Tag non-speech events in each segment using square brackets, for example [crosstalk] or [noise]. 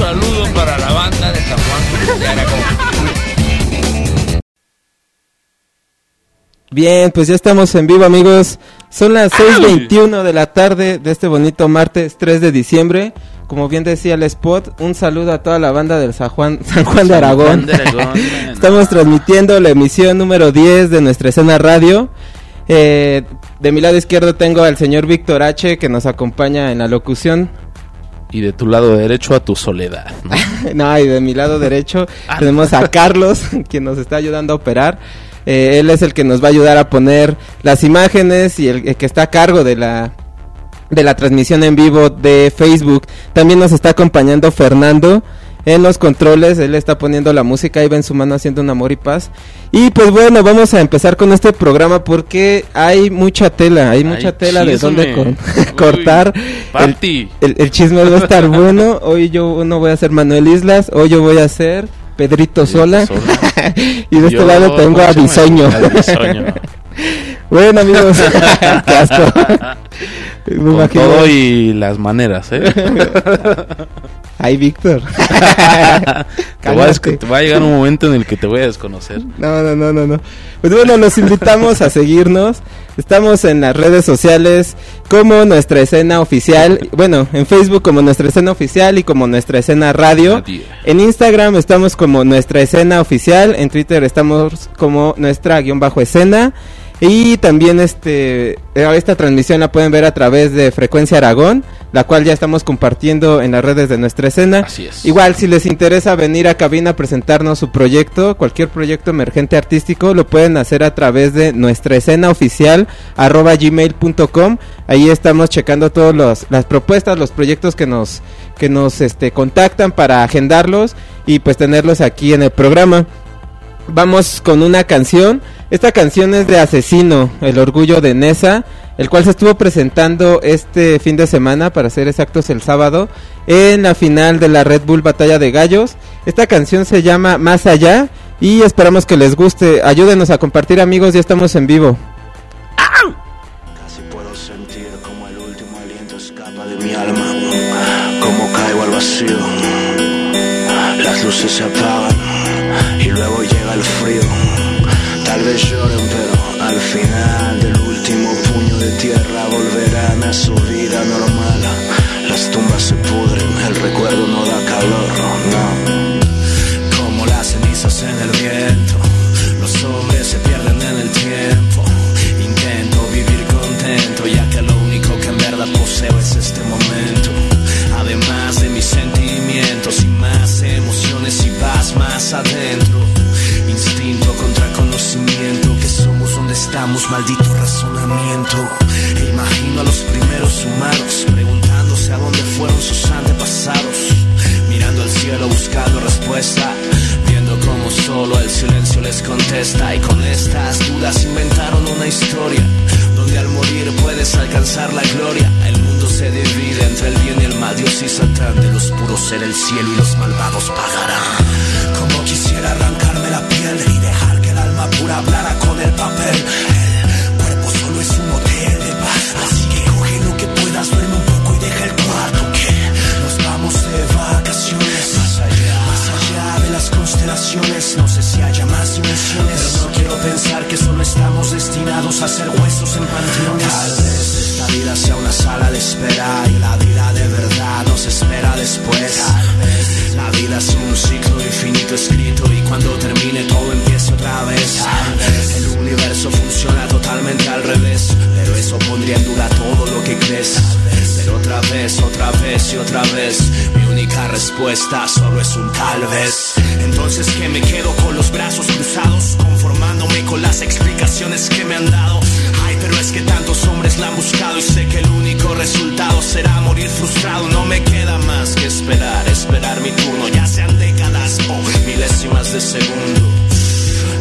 saludo para la banda de San Juan de Aragón. Bien, pues ya estamos en vivo amigos. Son las 6.21 de la tarde de este bonito martes 3 de diciembre. Como bien decía el spot, un saludo a toda la banda del San Juan, [laughs] San Juan de Aragón. Juan de Aragón, [laughs] Estamos transmitiendo la emisión número 10 de nuestra escena radio. Eh, de mi lado izquierdo tengo al señor Víctor H. que nos acompaña en la locución. Y de tu lado derecho a tu soledad. ¿no? [laughs] no, y de mi lado derecho Ah, tenemos a Carlos, [laughs] quien nos está ayudando a operar. Eh, él es el que nos va a ayudar a poner las imágenes y el, el que está a cargo de la de la transmisión en vivo de Facebook. También nos está acompañando Fernando en los controles. Él está poniendo la música y va en su mano haciendo un amor y paz. Y pues bueno, vamos a empezar con este programa porque hay mucha tela, hay, mucha tela de dónde Uy, [laughs] cortar. El, el- el chisme va a estar [laughs] bueno. Hoy yo no voy a ser Manuel Islas, hoy yo voy a ser Pedrito Sola. Sola. [laughs] y de este lado tengo a. Bisoño. A Bisoño. bueno amigos, qué asco. Me Con todo y las maneras, ¿eh? Ay, Víctor. [laughs] te, voy a des- Cálmate. te va a llegar un momento en el que te voy a desconocer. No, no, no, no, no. Pues bueno, los invitamos a seguirnos. Estamos en las redes sociales como nuestra escena oficial. Bueno, en Facebook como nuestra escena oficial y como nuestra escena radio. En Instagram estamos como nuestra escena oficial. En Twitter estamos como nuestra guion bajo escena. Y también este eh, esta transmisión la pueden ver a través de Frecuencia Aragón, la cual ya estamos compartiendo en las redes de nuestra escena. Así es. Igual si les interesa venir a cabina a presentarnos su proyecto, cualquier proyecto emergente artístico, lo pueden hacer a través de nuestra escena oficial arroba gmail.com. Ahí estamos checando todas las propuestas, los proyectos que nos que nos este contactan para agendarlos y pues tenerlos aquí en el programa. Vamos con una canción. Esta canción es de Asesino, el orgullo de Nesa, el cual se estuvo presentando este fin de semana, para ser exactos el sábado, en la final de la Red Bull Batalla de Gallos. Esta canción se llama Más Allá y esperamos que les guste. Ayúdenos a compartir amigos, ya estamos en vivo. Casi puedo sentir como el último aliento escapa de mi alma, como caigo al vacío. Las luces se apagan luego llega el frío. Tal vez lloren, pero al final del último puño de tierra volverán a su vida normal. Las tumbas se pudren, el recuerdo estamos, maldito razonamiento. E imagino a los primeros humanos preguntándose a dónde fueron sus antepasados. Mirando al cielo buscando respuesta, viendo como solo el silencio les contesta. Y con estas dudas inventaron una historia, donde al morir puedes alcanzar la gloria. El mundo se divide entre el bien y el mal, Dios y Satán. De los puros ser el cielo y los malvados pagarán. Como quisiera arrancarme la piel y dejar pura hablara con el papel. El cuerpo solo es un hotel de paz, así que coge lo que puedas, duerme un poco y deja el cuarto que nos vamos de vacaciones. Más allá, más allá de las constelaciones, no sé si haya más dimensiones. Pero no quiero pensar que solo estamos destinados a ser huesos en panteones. Vida sea una sala de espera y la vida de verdad nos espera después. La vida es un ciclo infinito escrito y cuando termine todo empiece otra vez el universo funciona totalmente al revés, pero eso pondría en duda todo lo que crees. Pero otra vez, otra vez y otra vez, mi única respuesta solo es un tal vez. Entonces que me quedo con los brazos cruzados, conformándome con las explicaciones que me han dado. Que tantos hombres la han buscado y sé que el único resultado será morir frustrado. No me queda más que esperar, esperar mi turno, ya sean décadas o milésimas de segundo.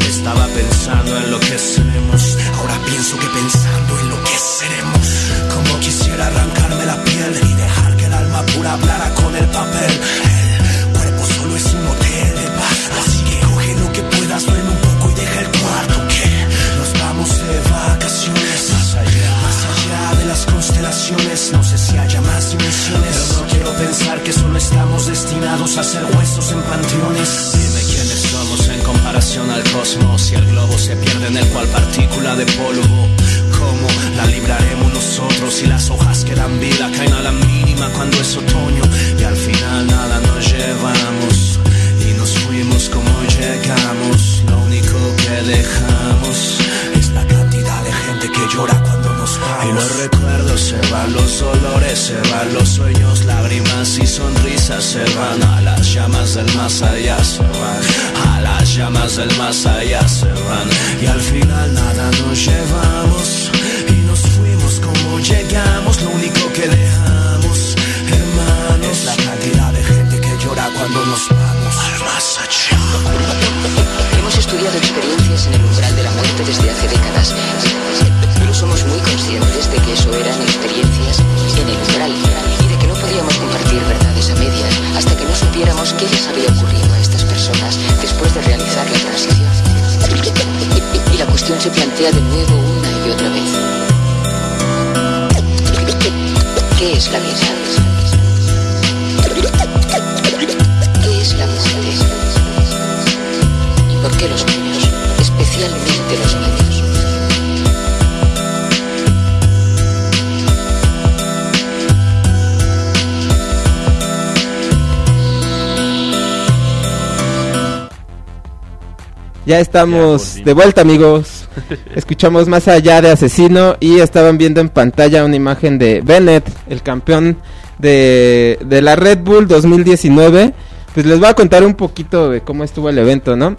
Estaba pensando en lo que seremos, ahora pienso que pensando en lo que seremos. Como quisiera arrancarme la piel y dejar que el alma pura hablara con el papel. Constelaciones, no sé si haya más dimensiones. Pero no quiero pensar que solo estamos destinados a ser huesos en panteones. Dime quiénes somos en comparación al cosmos. Y el globo se pierde en el cual partícula de polvo. ¿Cómo la libraremos nosotros? Y las hojas que dan vida caen a la mínima cuando es otoño. Y al final nada nos llevamos. Y nos fuimos como llegamos. Lo único que dejamos es la cantidad de gente que llora cuando Y los recuerdos se van, los dolores se van, los sueños, lágrimas y sonrisas se van. A las llamas del más allá se van. A las llamas del más allá se van. Y al final nada nos llevamos. Ya estamos Ya de vuelta, amigos. [laughs] Escuchamos más allá de Asesino y estaban viendo en pantalla una imagen de Bennett, el campeón de, de la Red Bull 2019. Pues les voy a contar un poquito de cómo estuvo el evento, ¿no?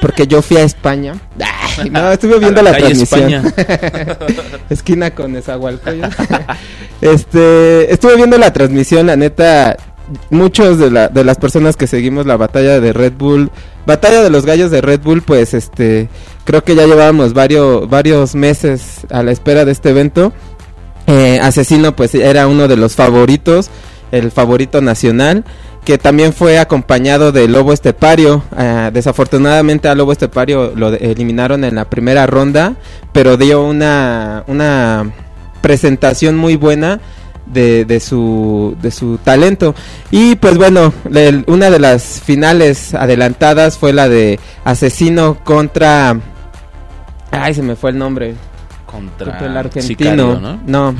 Porque yo fui a España. [laughs] Ay, no, estuve viendo A la la, calle transmisión. [laughs] Esquina con Esahualcoyot. este, estuve viendo la transmisión, la neta, muchos de, la, de las personas que seguimos la batalla de Red Bull, batalla de los gallos de Red Bull, pues este, creo que ya llevábamos varios, varios meses a la espera de este evento. Eh, Asesino pues era uno de los favoritos, el favorito nacional, que también fue acompañado de Lobo Estepario. Ah, desafortunadamente a Lobo Estepario lo eliminaron en la primera ronda, pero dio una, una presentación muy buena de, de su, de su talento. Y pues bueno, el- una de las finales adelantadas fue la de Asesino contra... Ay, se me fue el nombre. Contra, Contra el argentino. Sicario, ¿no?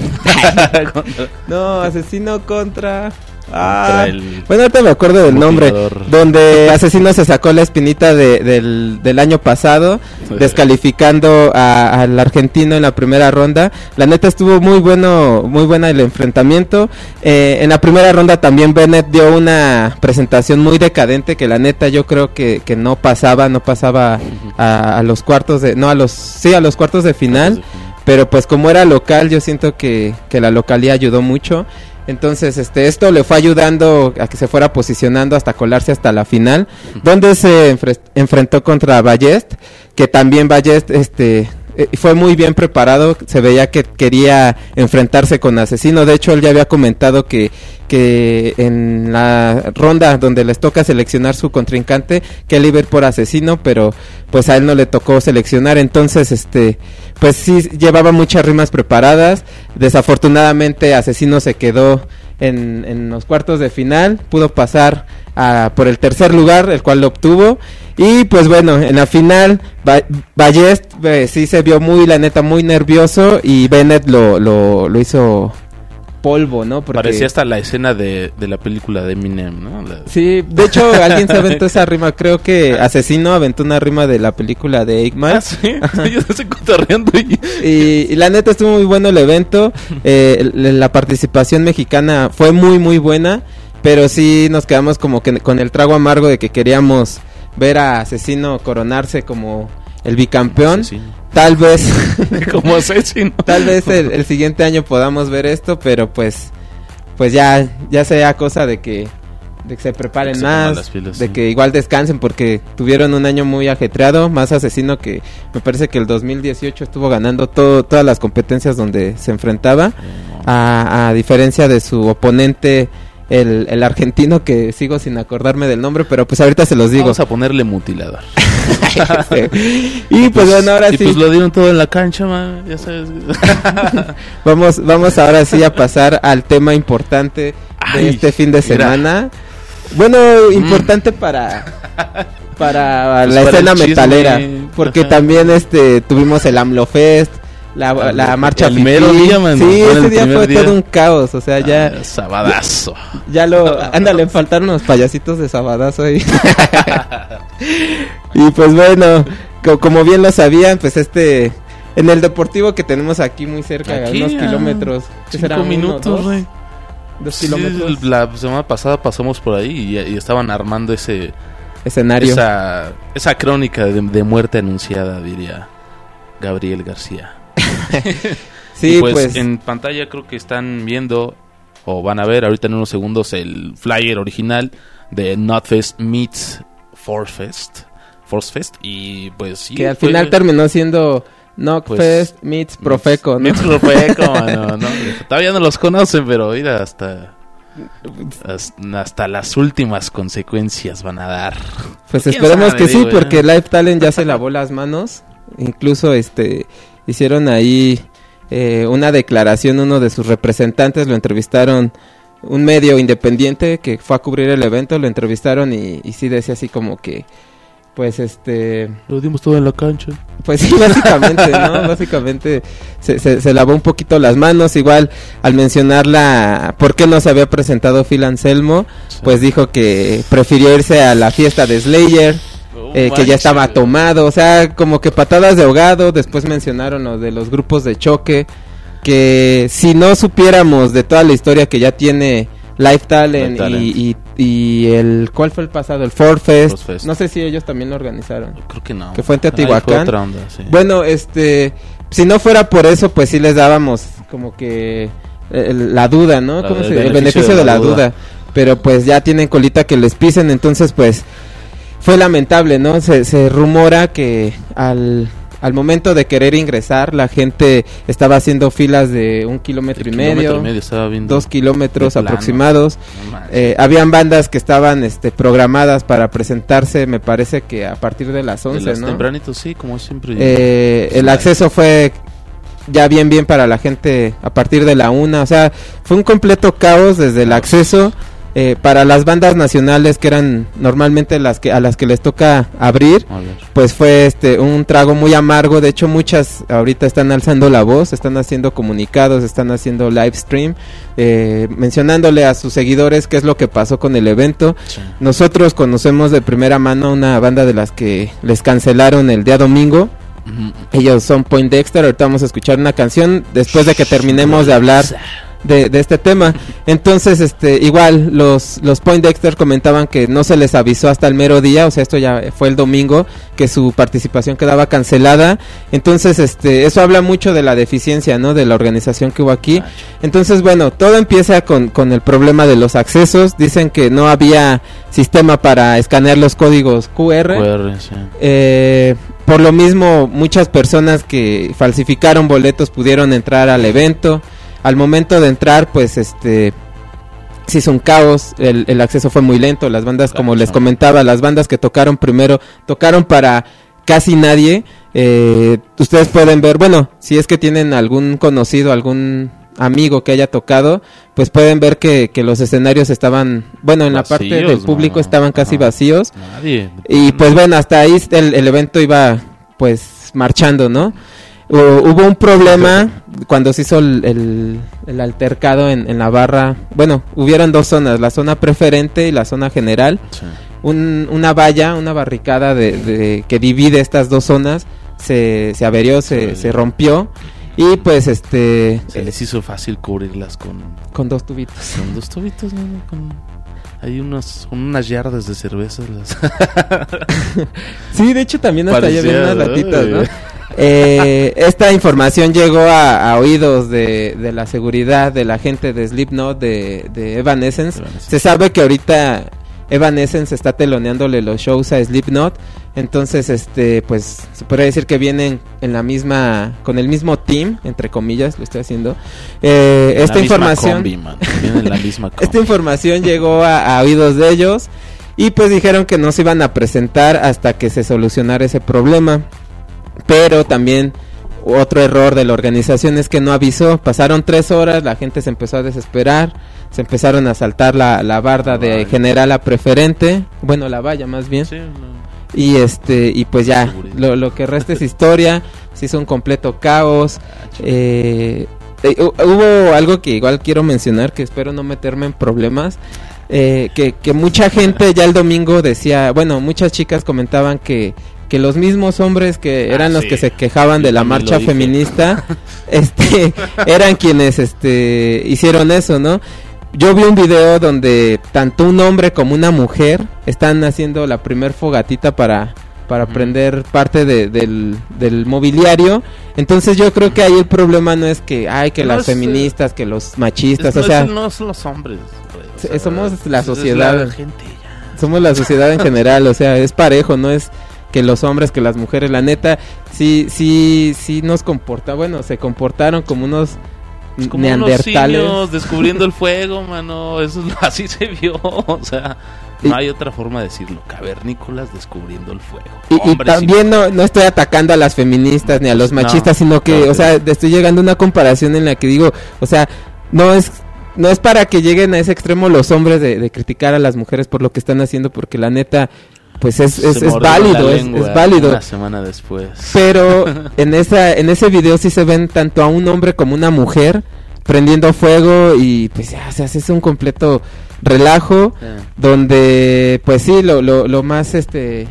No, [laughs] [laughs] asesino contra. Ah, el bueno, ahorita me acuerdo del nombre. Donde Asesino se sacó la espinita de- del, del año pasado, [laughs] descalificando a- al argentino en la primera ronda. La neta estuvo muy bueno, muy buena el enfrentamiento. Eh, en la primera ronda también Bennett dio una presentación muy decadente que la neta yo creo que, que no pasaba, no pasaba a, a los cuartos de, no a los, sí a los cuartos de final. Pero pues como era local, yo siento que, que la localía ayudó mucho. Entonces, este, esto le fue ayudando a que se fuera posicionando hasta colarse hasta la final, donde se enfre- enfrentó contra Ballest, que también Ballest, este, eh, fue muy bien preparado, se veía que quería enfrentarse con Asesino, de hecho él ya había comentado que, que en la ronda donde les toca seleccionar su contrincante, que él iba por Asesino, pero pues a él no le tocó seleccionar, entonces este, pues sí llevaba muchas rimas preparadas, desafortunadamente Asesino se quedó en, en los cuartos de final, pudo pasar a, por el tercer lugar, el cual lo obtuvo. Y pues bueno, en la final, Ba- eh, sí se vio muy, la neta, muy nervioso y Bennett lo, lo, lo hizo polvo, ¿no? Porque- Parecía hasta la escena de, de la película de Eminem, ¿no? La- Sí, de hecho [laughs] alguien se aventó esa rima, creo que Asesino aventó una rima de la película de Eggman. Ah, sí. [laughs] Yo estoy cotorreando y... Y, y la neta estuvo muy bueno el evento. Eh, la participación mexicana fue muy, muy buena. Pero sí nos quedamos como que con el trago amargo de que queríamos ver a Asesino coronarse como el bicampeón. Tal vez. [laughs] Como asesino. [laughs] tal vez el, el siguiente año podamos ver esto, pero pues, pues ya, ya sea cosa de que, de que se preparen que se más, pilas, de sí. que igual descansen porque tuvieron un año muy ajetreado, más asesino que me parece que el 2018 estuvo ganando todo, todas las competencias donde se enfrentaba, a, a diferencia de su oponente el, el argentino que sigo sin acordarme del nombre, pero pues ahorita se los digo. Vamos a ponerle mutilador. [laughs] y pues bueno, ahora y sí. pues lo dieron todo en la cancha, man, ya sabes. [laughs] Vamos, vamos ahora sí a pasar al tema importante de este fin de mira. semana. Bueno, importante para para Pues la para escena metalera, porque Ajá. también este tuvimos el AMLO Fest, la, Ah, la marcha el mero día, man, Sí, ese día fue día. todo un caos, o sea, ya Ah, sabadazo. ya lo ándale, faltaron los payasitos de sabadazo ahí. [laughs] y pues bueno, co- como bien lo sabían, pues este en el deportivo que tenemos aquí muy cerca, a Aquí, unos a kilómetros, ¿qué será? Cinco uno, minutos, dos? güey. Dos Sí, kilómetros. la semana pasada pasamos por ahí y, y estaban armando ese Escenario. esa, esa crónica de, de muerte anunciada, diría Gabriel García. [laughs] Sí, Y pues, en pantalla creo que están viendo o van a ver ahorita en unos segundos el flyer original de Notfest meets Force Fest. Force Fest y pues sí, que al fue- final terminó siendo Knockfest Pues, meets Profeco, ¿no? Meets Profeco, [laughs] mano, ¿no? Todavía no los conocen, pero mira, hasta, hasta las últimas consecuencias van a dar. Pues ¿Quién esperemos sabe, que sí, porque Live Talent ya se lavó las manos. Incluso este hicieron ahí eh, una declaración, uno de sus representantes lo entrevistaron, un medio independiente que fue a cubrir el evento, lo entrevistaron y, y sí decía así como que, pues este, Lo dimos todo en la cancha. pues sí, [laughs] básicamente, ¿no? [laughs] Básicamente se, se, se lavó un poquito las manos. Igual al mencionar la por qué no se había presentado Phil Anselmo, pues dijo que prefirió irse a la fiesta de Slayer, eh, que ya estaba tomado. O sea, como que patadas de ahogado. Después mencionaron lo de los grupos de choque. Que si no supiéramos de toda la historia que ya tiene Life Talent, Life Talent. Y, y, y el. ¿Cuál fue el pasado? El Ford Fest. Ford Fest. No sé si ellos también lo organizaron. Creo que no. Que fue en Teotihuacán. otra onda, sí. Bueno, este, si no fuera por eso, pues sí les dábamos como que el- la duda, ¿no? La- ¿Cómo el se- el beneficio de la duda. Pero pues ya tienen colita que les pisen, entonces pues fue lamentable, ¿no? Se, se rumora que al, al momento de querer ingresar, la gente estaba haciendo filas de un kilómetro, y, kilómetro medio, y medio dos kilómetros de aproximados. No. Eh, habían bandas que estaban este, programadas para presentarse, me parece que a partir de las De 11, las ¿no? tempranitos, sí, como siempre. Eh, el acceso fue ya bien bien para la gente a partir de la una, o sea, fue un completo caos desde el acceso eh, para las bandas nacionales que eran normalmente las que a las que les toca abrir, pues fue este un trago muy amargo, de hecho muchas ahorita están alzando la voz, están haciendo comunicados, están haciendo live stream, eh, mencionándole a sus seguidores qué es lo que pasó con el evento. Sí. Nosotros conocemos de primera mano una banda de las que les cancelaron el día domingo. Ellos son Point Dexter. Ahorita vamos a escuchar una canción después de que terminemos de hablar de, de este tema. Entonces, este, igual los, los Point Dexter comentaban que no se les avisó hasta el mero día, o sea, esto ya fue el domingo, que su participación quedaba cancelada. Entonces, este, eso habla mucho de la deficiencia, ¿no? De la organización que hubo aquí. Entonces, bueno, todo empieza con, con el problema de los accesos. Dicen que no había sistema para escanear los códigos QR. QR, sí. Eh, por lo mismo, muchas personas que falsificaron boletos pudieron entrar al evento. Al momento de entrar, pues este se hizo un caos, el, el acceso fue muy lento, las bandas, como les comentaba, las bandas que tocaron primero, tocaron para casi nadie. Eh, ustedes pueden ver, bueno, si es que tienen algún conocido, algún amigo que haya tocado, pues pueden ver que, que los escenarios estaban, bueno, en la parte del público estaban casi Ajá. vacíos. Nadie. Y pues bueno, hasta ahí el, el evento iba pues marchando, ¿no? Hu- hubo un problema cuando se hizo el, el- el altercado en, en la barra. Bueno, hubieron dos zonas, la zona preferente y la zona general. Sí. Un- una valla, una barricada de, de- que divide estas dos zonas se, se averió, Se se, rompió. Y pues este... Se les hizo fácil cubrirlas con, Con dos tubitos. con dos tubitos, ¿no? Con, hay unos, unas yardas de cerveza. Las... [laughs] Sí, de hecho también hasta Parecía, unas ¿no? latitas, ¿no? Eh, esta información llegó a, a oídos de, de la seguridad de la gente de Slipknot, de, de Evanescence. Evanescence. Se sabe que ahorita Evanescence está teloneándole los shows a Slipknot. Entonces, este, pues se podría decir que vienen en la misma, con el mismo team, entre comillas, lo estoy haciendo. Eh, La esta misma información, combi, man. La misma [laughs] esta información llegó a, a oídos de ellos y pues dijeron que no se iban a presentar hasta que se solucionara ese problema. Pero también otro error de la organización es que no avisó. Pasaron tres horas, la gente se empezó a desesperar, se empezaron a saltar la, la barda de Vaya. general a preferente, bueno la valla más bien. Sí, no. Y este y pues ya, lo, lo que resta es historia, [laughs] se hizo un completo caos. eh, eh, hu- hubo algo que igual quiero mencionar, que espero no meterme en problemas. eh, que, que mucha gente ya el domingo decía, bueno, muchas chicas comentaban que, que los mismos hombres que Ah, eran los sí. que se quejaban Yo de la marcha feminista, [laughs] este, eran quienes este, hicieron eso, ¿no? Yo vi un video donde tanto un hombre como una mujer están haciendo la primer fogatita para, para prender parte de- del, del mobiliario. Entonces yo creo que ahí el problema no es que, ay, que No las es, feministas, que los machistas, o sea, no son los hombres. o sea, somos la sociedad. la gente ya. somos la sociedad en general, o sea, es parejo, no es que los hombres, que las mujeres, la neta, sí, sí, sí nos comporta, bueno, se comportaron como unos Es como unos neandertales. simios [laughs] descubriendo el fuego, mano. Eso es- [laughs] así se vio. O sea, no hay otra forma de decirlo. Cavernícolas descubriendo el fuego. Y, también no, no estoy atacando a las feministas ni a los No, machistas, sino que, o sea, estoy llegando a una comparación en la que digo, o sea, no es no es para que lleguen a ese extremo los hombres de, de criticar a las mujeres por lo que están haciendo, porque la neta, pues es, es, es válido, es, válido. Una semana después. Pero [laughs] en esa en ese video sí se ven tanto a un hombre como una mujer prendiendo fuego y pues ya se hace un completo relajo donde pues sí lo, lo, lo más este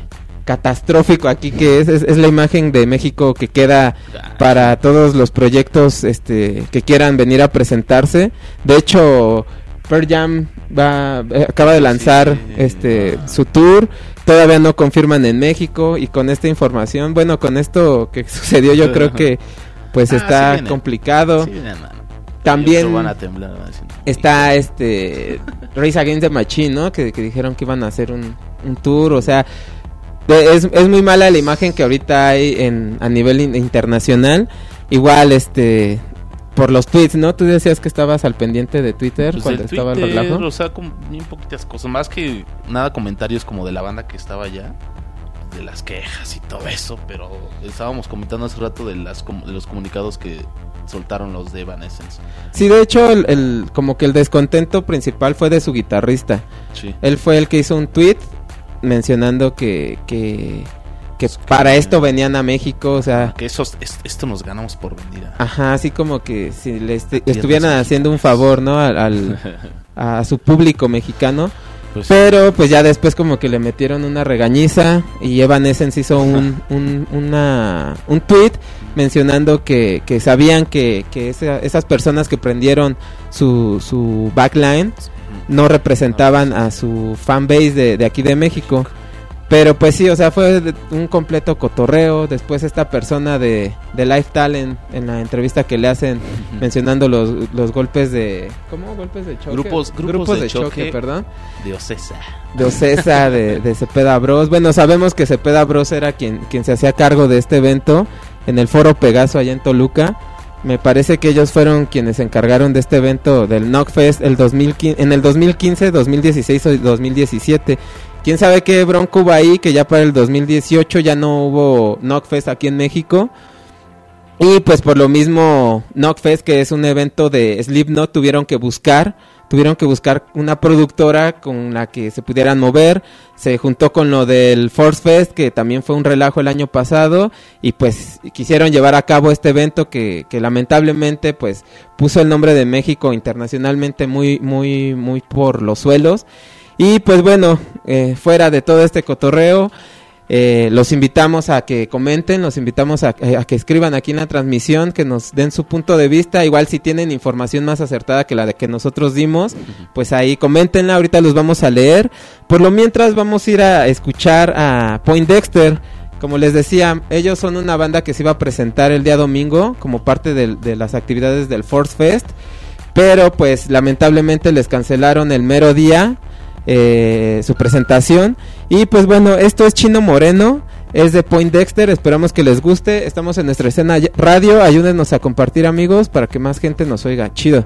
catastrófico aquí que es, es es la imagen de México que queda para todos los proyectos este que quieran venir a presentarse de hecho Pearl Jam va eh, acaba de lanzar Sí, este va. su tour todavía no confirman en México y con esta información bueno con esto que [laughs] sucedió yo creo que pues Ah, está sí complicado sí. También- Ellos van a temblar, van a decir, no, está este Race Against the Machine, ¿no? Que, que dijeron que iban a hacer un, un tour, o sea, de- es, es muy mala la imagen que ahorita hay en, a nivel in- internacional. Igual, este, por los tweets, ¿no? Tú decías que estabas al pendiente de Twitter Pues cuando el estaba el Twitter, relajo. O sea, como bien poquitas cosas. Más que nada comentarios como de la banda que estaba allá. De las quejas y todo eso. Pero estábamos comentando hace rato de, las, de los comunicados que soltaron los de Evanescence. Sí, de hecho, el, el- como que el descontento principal fue de su guitarrista. Sí. Él fue el que hizo un tweet mencionando que, que, que para esto venían a México, o sea... Que esos, es- esto nos ganamos por venir. a- Ajá, así como que si le este- estuvieran haciendo un favor, ¿no? Al, al- [laughs] a su público mexicano. Pues. Pero pues ya después como que le metieron una regañiza y Evanescence hizo un, un, una, un tweet mencionando que, que sabían que, que esa- esas personas que prendieron su, su backline no representaban a su fanbase de, de aquí de México. Pero pues sí, o sea, fue de- un completo cotorreo. Después esta persona de, de Life Talent en la entrevista que le hacen mencionando los, los golpes de... ¿Cómo? Golpes de choque. Grupos- grupos de choque, choque. perdón. Dios esa. De Ocesa, de, de Cepeda Bros. Bueno, sabemos que Cepeda Bros era quien, quien se hacía cargo de este evento en el Foro Pegaso allá en Toluca. Me parece que ellos fueron quienes se encargaron de este evento del Knockfest el 2015, en el 2015, 2016 o 2017. Quién sabe qué bronco hubo ahí, que ya para el 2018 ya no hubo Knockfest aquí en México. Y pues por lo mismo, Knockfest, que es un evento de Slipknot, tuvieron que buscar, tuvieron que buscar una productora con la que se pudieran mover. Se juntó con lo del Force Fest, que también fue un relajo el año pasado, y pues quisieron llevar a cabo este evento que, que lamentablemente pues puso el nombre de México internacionalmente muy, muy, muy por los suelos. Y pues bueno, eh, fuera de todo este cotorreo, eh, los invitamos a que comenten, los invitamos a, eh, a que escriban aquí en la transmisión, que nos den su punto de vista. Igual si tienen información más acertada que la de que nosotros dimos, pues ahí coméntenla, ahorita los vamos a leer. Por lo mientras vamos a ir a escuchar a Point Dexter. Como les decía, ellos son una banda que se iba a presentar el día domingo como parte del- de las actividades del Force Fest. Pero pues lamentablemente les cancelaron el mero día. Eh, su presentación. Y pues bueno, esto es Chino Moreno. Es de Point Dexter, esperamos que les guste. Estamos en nuestra escena radio. Ayúdenos a compartir, amigos, para que más gente nos oiga. Chido.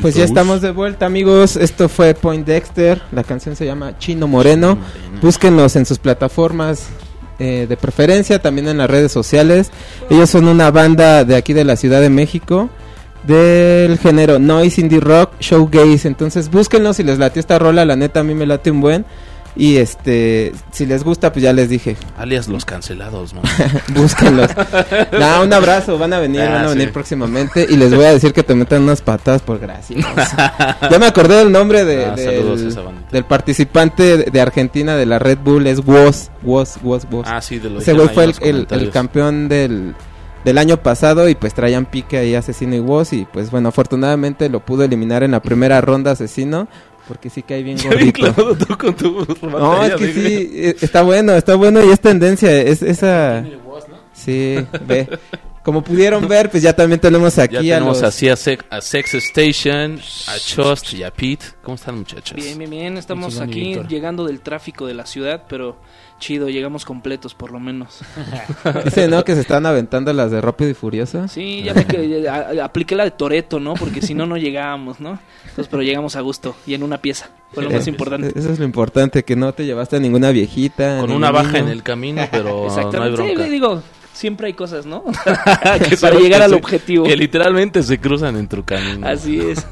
Pues ya estamos de vuelta, amigos. Esto fue Point Dexter. La canción se llama Chino Moreno. Búsquenlos en sus plataformas eh, de preferencia, también en las redes sociales. Ellos son una banda de aquí de la Ciudad de México. Del género noise, indie rock, showgaze. Entonces búsquenlos si les late esta rola. La neta a mí me late un buen. Y este, si les gusta, pues ya les dije, Alias los cancelados, ¿no? [laughs] búsquenlos. [laughs] Nah, un abrazo, van a venir, Ah, van a venir sí. próximamente y les voy a decir que te metan unas patadas por gracias. ya me acordé del nombre de, Ah, del, participante de, Argentina de la Red Bull, es Woz, Woz, Woz, Woz. ah, sí, de lo Ese güey fue el, el- campeón del, del año pasado y pues traían pique ahí Asesino y Woz y pues bueno, afortunadamente lo pudo eliminar en la primera ronda Asesino porque sí cae bien [laughs] Ya bien gordito. clavado tú con tu No, es que sí, eh, está bueno, está bueno y es tendencia, es esa... Sí, ve. Como pudieron ver, pues ya también tenemos aquí Ya a tenemos los... así a, Sex, a Sex Station, a Chost y a Pete. ¿Cómo están, muchachos? Bien, bien, bien. Estamos aquí llegando del tráfico de la ciudad, pero chido, llegamos completos por lo menos. [laughs] Dice, ¿no? Que se están aventando las de Rápido y Furioso. Sí, ya me que- [laughs] a- a- apliqué la de Toreto, ¿no? Porque si no, no llegábamos, ¿no? Entonces, pero llegamos a gusto y en una pieza. Fue lo más importante. Eso es lo importante, que no te llevaste a ninguna viejita. Con una baja niño. en el camino, pero [laughs] no hay Exactamente. Sí, bronca. le digo, siempre hay cosas, ¿no? Que Para llegar que al se- objetivo. Que literalmente se cruzan en tu camino. Así es.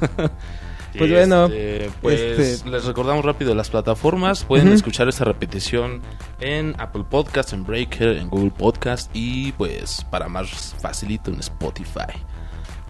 Pues bueno, Este, pues este- les recordamos rápido las plataformas. Pueden escuchar esta repetición en Apple Podcast, en Breaker, en Google Podcast y pues para más facilito en Spotify.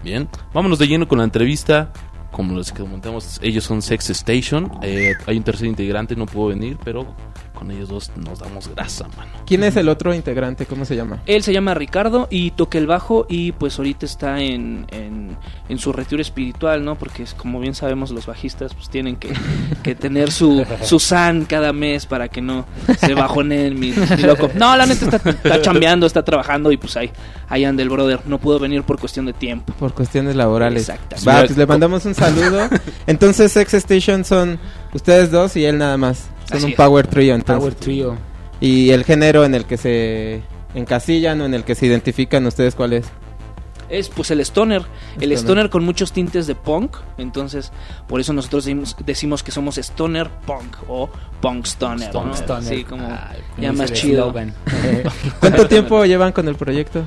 Bien, vámonos de lleno con la entrevista. Como les comentamos, ellos son Sex Station. Eh, hay un tercer integrante, no pudo venir, pero con ellos dos nos damos grasa, mano. ¿Quién es el otro integrante? ¿Cómo se llama? Él se llama Ricardo y toca el bajo y pues ahorita está en, en, en su retiro espiritual, ¿no? Porque como bien sabemos los bajistas pues tienen que, [laughs] que tener su, su san cada mes para que no se bajonen mi, mi loco. No, la neta está, está chambeando, está trabajando y pues ahí, ahí anda el brother. No pudo venir por cuestión de tiempo. Por cuestiones laborales. Exactamente. Va, pues le mandamos un saludo. [laughs] Entonces, Sex Station son ustedes dos y él nada más. Son Así un es. power trio, entonces. Power Trio. Y el género en el que se encasillan o en el que se identifican ustedes, ¿cuál es? Es pues el stoner, el Stoner. stoner con muchos tintes de punk, entonces por eso nosotros decimos, decimos que somos stoner punk o punk stoner, Punk ¿no? stoner. Sí, como ya más chido. [laughs] ¿Cuánto tiempo llevan con el proyecto?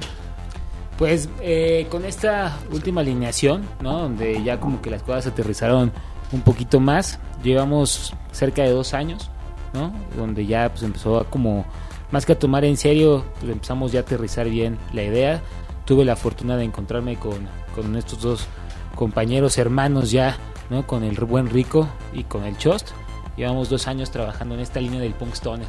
Pues eh, con esta última alineación, ¿no? Donde ya como que las cosas se aterrizaron un poquito más, llevamos cerca de dos años, ¿no? Donde ya pues empezó a como, más que a tomar en serio, pues empezamos ya a aterrizar bien la idea. Tuve la fortuna de encontrarme con, con estos dos compañeros hermanos ya, ¿no? Con el buen Rico y con el Chost. Llevamos dos años trabajando en esta línea del Punk Stoner.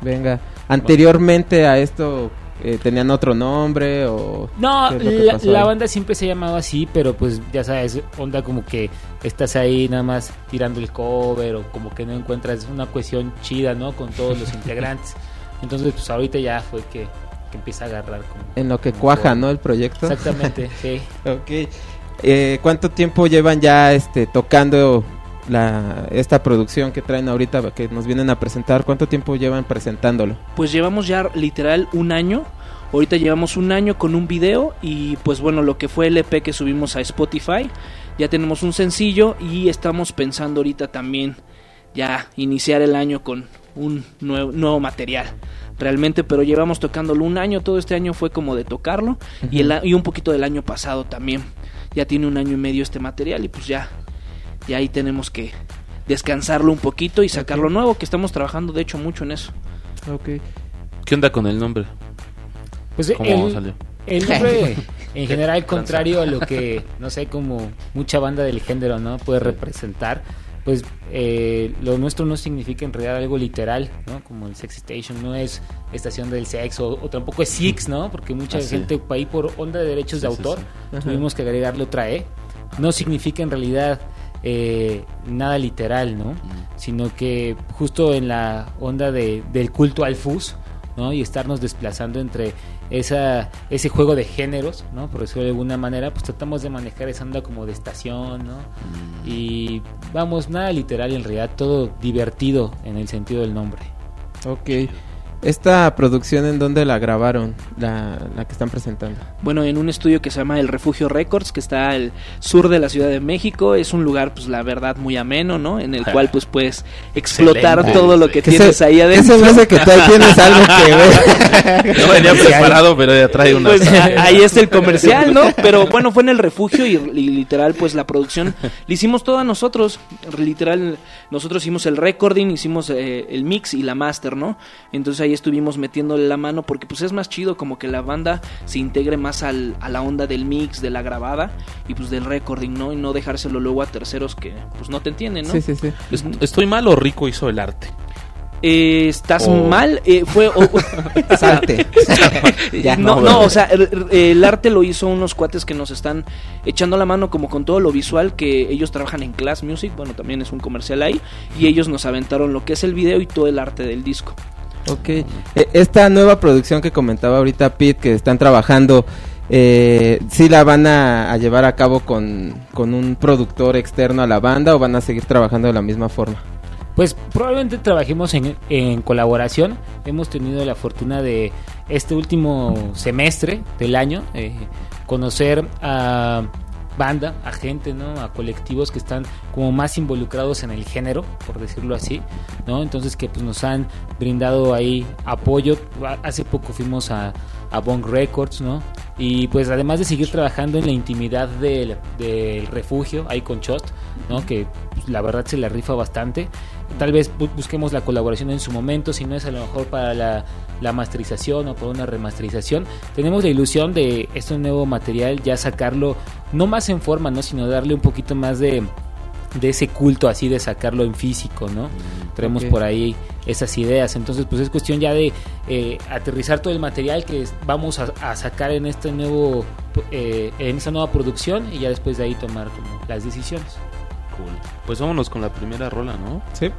Venga, anteriormente a esto eh, tenían otro nombre o No, ¿Qué es lo que la, banda siempre se ha llamado así, pero pues ya sabes, onda como que estás ahí nada más tirando el cover o como que no encuentras una cuestión chida, ¿no? Con todos los [laughs] integrantes. Entonces, pues ahorita ya fue que, que empieza a agarrar como... en lo que como cuaja. ¿no? El proyecto. Exactamente, [laughs] sí. Ok. Eh, ¿Cuánto tiempo llevan ya este tocando la esta producción que traen ahorita que nos vienen a presentar? ¿Cuánto tiempo llevan presentándolo? Pues llevamos ya literal un año. Ahorita llevamos un año con un video y pues bueno, lo que fue el EP que subimos a Spotify. Ya tenemos un sencillo y estamos pensando ahorita también ya iniciar el año con un nuevo, nuevo material. Realmente, pero llevamos tocándolo un año, todo este año fue como de tocarlo y, el, y un poquito del año pasado también. Ya tiene un año y medio este material y pues ya, ya ahí tenemos que descansarlo un poquito y sacarlo nuevo, que estamos trabajando de hecho mucho en eso. Ok. ¿Qué onda con el nombre? Pues ¿Cómo el, salió? el nombre, [laughs] en general, contrario a lo que, [laughs] no sé, como mucha banda del género, ¿no? Puede representar. Pues eh, lo nuestro no significa en realidad algo literal, ¿no? Como el Sex Station no es estación del sexo, o tampoco es Six, ¿no? Porque mucha Ah, sí. gente ahí por onda de derechos de Sí, autor sí. Tuvimos que agregarle otra E. No significa en realidad eh, nada literal, ¿no? Sino que justo en la onda de, del culto al fus, ¿no? Y estarnos desplazando entre esa, ese juego de géneros, ¿no? Por decirlo de alguna manera, pues tratamos de manejar esa onda como de estación, ¿no? Y vamos, nada literal en realidad, todo divertido en el sentido del nombre. Ok. Esta producción, ¿en dónde la grabaron? La, la que están presentando. Bueno, en un estudio que se llama El Refugio Records, que está al sur de la Ciudad de México. Es un lugar, pues la verdad, muy ameno, ¿no? En el cual, pues puedes explotar Excelente. todo lo que tienes se- ahí adentro. se me hace que tú tienes algo que [laughs] ver. No venía preparado, pero ya trae una. Pues [laughs] ahí está el comercial, ¿no? Pero bueno, fue en el refugio y, y literal, pues la producción la hicimos toda nosotros. Literal, nosotros hicimos el recording, hicimos eh, el mix y la master, ¿no? Entonces ahí estuvimos metiéndole la mano porque pues es más chido como que la banda se integre más al- a la onda del mix, de la grabada y pues del recording, ¿no? Y no dejárselo luego a terceros que pues no te entienden, ¿no? Sí, sí, sí. Est- ¿Estoy mal o Rico hizo el arte? Eh, estás Oh. mal, eh, fue... o- [laughs] Salte. [laughs] Ya. no, No, o sea, el, el arte lo hizo unos cuates que nos están echando la mano como con todo lo visual, que ellos trabajan en Class Music, bueno, también es un comercial ahí, y ellos nos aventaron lo que es el video y todo el arte del disco. Ok. Eh, Esta nueva producción que comentaba ahorita Pete, que están trabajando, eh, ¿sí la van a, a llevar a cabo con, con un productor externo a la banda o van a seguir trabajando de la misma forma? Pues probablemente trabajemos en, en colaboración. Hemos tenido la fortuna de este último semestre del año eh, conocer a banda, a gente, ¿no? A colectivos que están como más involucrados en el género, por decirlo así, ¿no? Entonces que pues nos han brindado ahí apoyo. Hace poco fuimos a, a Bong Records, ¿no? Y pues además de seguir trabajando en la intimidad del, del refugio, ahí con Chost, ¿no? Que pues, la verdad se la rifa bastante. Tal vez bu- busquemos la colaboración en su momento, si no es a lo mejor para la, la masterización o por una remasterización. Tenemos la ilusión de este nuevo material ya sacarlo, no más en forma, ¿no? Sino darle un poquito más de, de ese culto así de sacarlo en físico, ¿no? Traemos ok. por ahí esas ideas. Entonces, pues es cuestión ya de eh, aterrizar todo el material que vamos a, a sacar en este nuevo, eh, en esta nueva producción y ya después de ahí tomar como las decisiones. Cool. Pues vámonos con la primera rola, ¿no? Sí.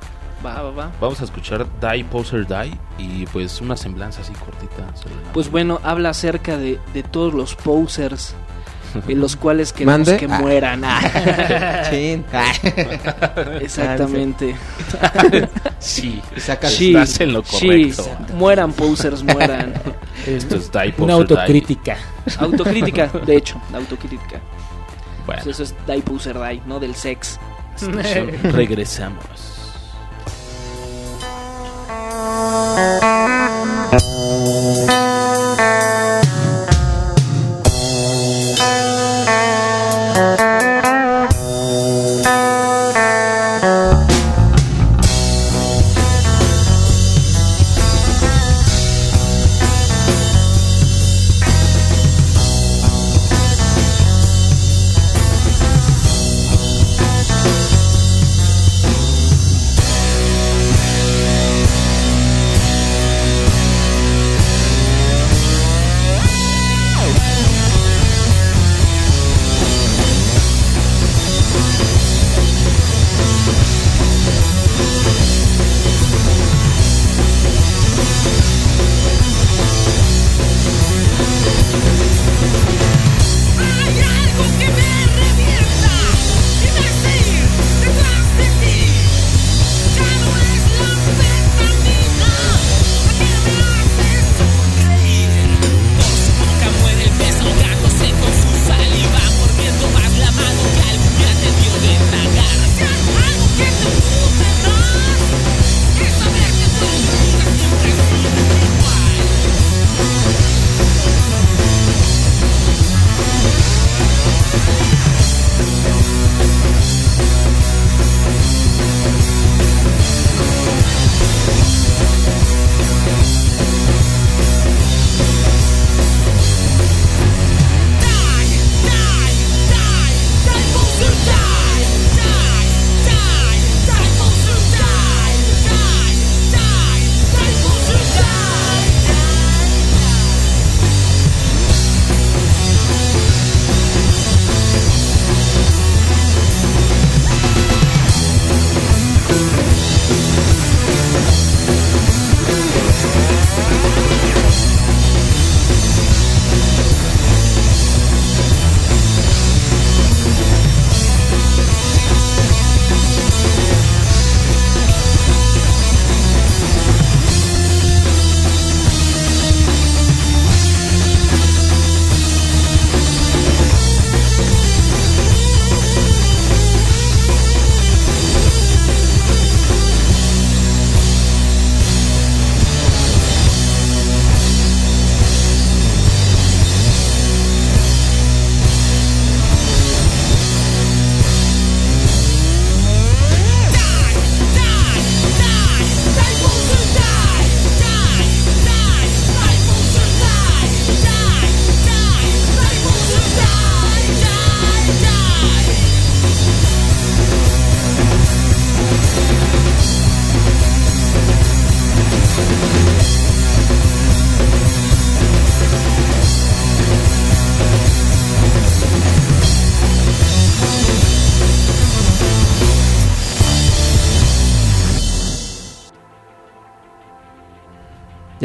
Va, va, va. Vamos a escuchar Die Poser Die y pues una semblanza así cortita. sobre la- Pues bueno, habla acerca de, de todos los posers, en los [laughs] cuales queremos ¿Mande? que Ah. mueran. [laughs] Chin. [laughs] Exactamente. Sí, Saca- Sí, estás en lo sí, correcto. mueran posers, mueran. Esto es Die Poser Una autocrítica. Autocrítica, de hecho, autocrítica. Bueno, Pues eso es Die Poser Die, ¿no? Del sex. regresamos. Hay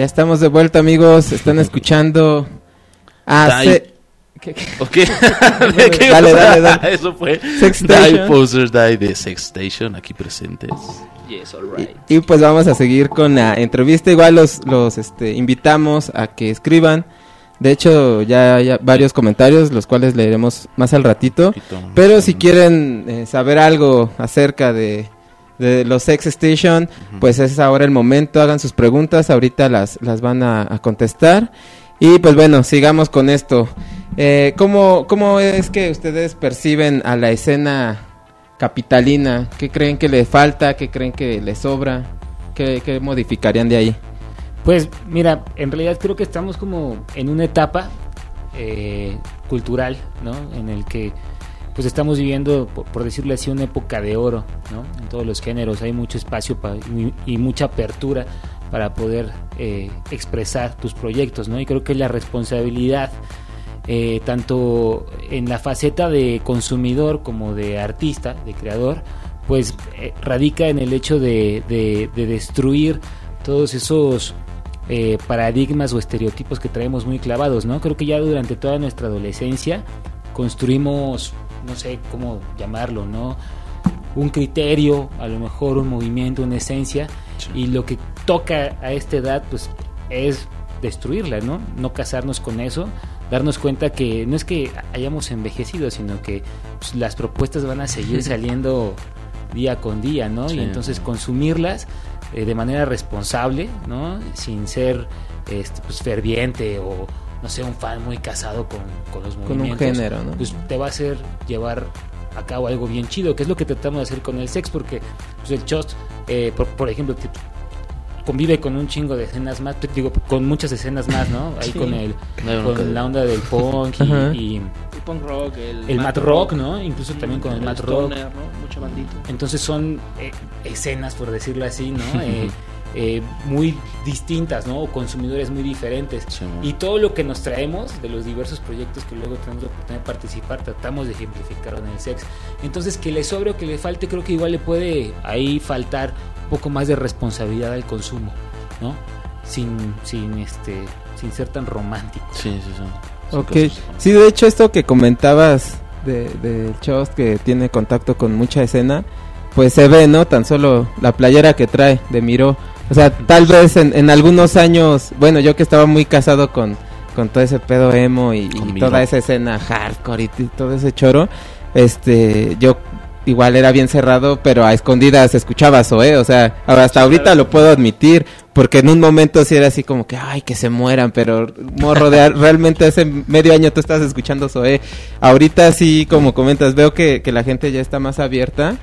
Ya estamos de vuelta, amigos. Están [laughs] escuchando. Ah, se- [laughs] ¿Qué- qué? Ok. [laughs] ¿Qué Dale, dale, dale. Eso fue Sex Die. Posers Die de Sex Station aquí presentes. Yes, alright. Y pues vamos a seguir con la entrevista. Igual los, los este, invitamos a que escriban. De hecho, ya hay varios comentarios, los cuales leeremos más al ratito. Pero si quieren eh, saber algo acerca de, de los Sex Station, pues es ahora el momento. Hagan sus preguntas, ahorita las, las van a, a contestar. Y pues bueno, sigamos con esto. Eh, ¿cómo, ¿Cómo es que ustedes perciben a la escena capitalina? ¿Qué creen que le falta? ¿Qué creen que le sobra? ¿Qué, qué modificarían de ahí? Pues mira, en realidad creo que estamos como en una etapa eh, cultural, ¿no? En el que pues estamos viviendo, por, por decirlo así, una época de oro, ¿no? En todos los géneros hay mucho espacio pa- y, y mucha apertura para poder eh, expresar tus proyectos, ¿no? Y creo que la responsabilidad, eh, tanto en la faceta de consumidor como de artista, de creador, pues eh, radica en el hecho de, de- de destruir todos esos eh, paradigmas o estereotipos que traemos muy clavados, ¿no? Creo que ya durante toda nuestra adolescencia construimos, no sé cómo llamarlo, ¿no? Un criterio, a lo mejor un movimiento, una esencia, y lo que toca a esta edad, pues, es destruirla, ¿no? No casarnos con eso, darnos cuenta que no es que hayamos envejecido, sino que pues, las propuestas van a seguir [laughs] saliendo día con día, ¿no? Sí. Y entonces consumirlas eh, de manera responsable, ¿no? Sin ser este, pues, ferviente o, no sé, un fan muy casado con, con los Con un movimientos. género, ¿no? Pues te va a hacer llevar a cabo algo bien chido, que es lo que tratamos de hacer con el sex, porque pues, el Chost, eh, por, por ejemplo, te- convive con un chingo de escenas más, te digo, con muchas escenas más, ¿no? [laughs] Ahí Sí. con el No con la onda del punk y, y El punk rock, el, el mat rock, ¿no? Incluso también con el mat rock. ¿no? Mucha bandita. Entonces son eh, escenas, por decirlo así, ¿no? [laughs] Eh, eh, muy distintas, ¿no? O consumidores muy diferentes. Sí, y todo lo que nos traemos de los diversos proyectos que luego tenemos la oportunidad de participar, tratamos de ejemplificar en el sex. Entonces, que le sobre o que le falte, creo que igual le puede ahí faltar un poco más de responsabilidad al consumo, ¿no? Sin, sin, este, sin ser tan romántico. Sí, sí, sí. Ok, sí, de hecho esto que comentabas de, de Chost que tiene contacto con mucha escena, pues se ve, ¿no? Tan solo la playera que trae de Miro. O sea, tal vez en, en algunos años, bueno, yo que estaba muy casado con, con todo ese pedo emo y, toda esa escena hardcore y todo ese choro, este, yo igual era bien cerrado, pero a escondidas escuchaba Zoé, o sea, ahora hasta ahorita lo puedo admitir, porque en un momento sí era así como que, ay, que se mueran, pero morro, de, realmente hace medio año tú estás escuchando Zoé. Ahorita sí, como comentas, veo que, que la gente ya está más abierta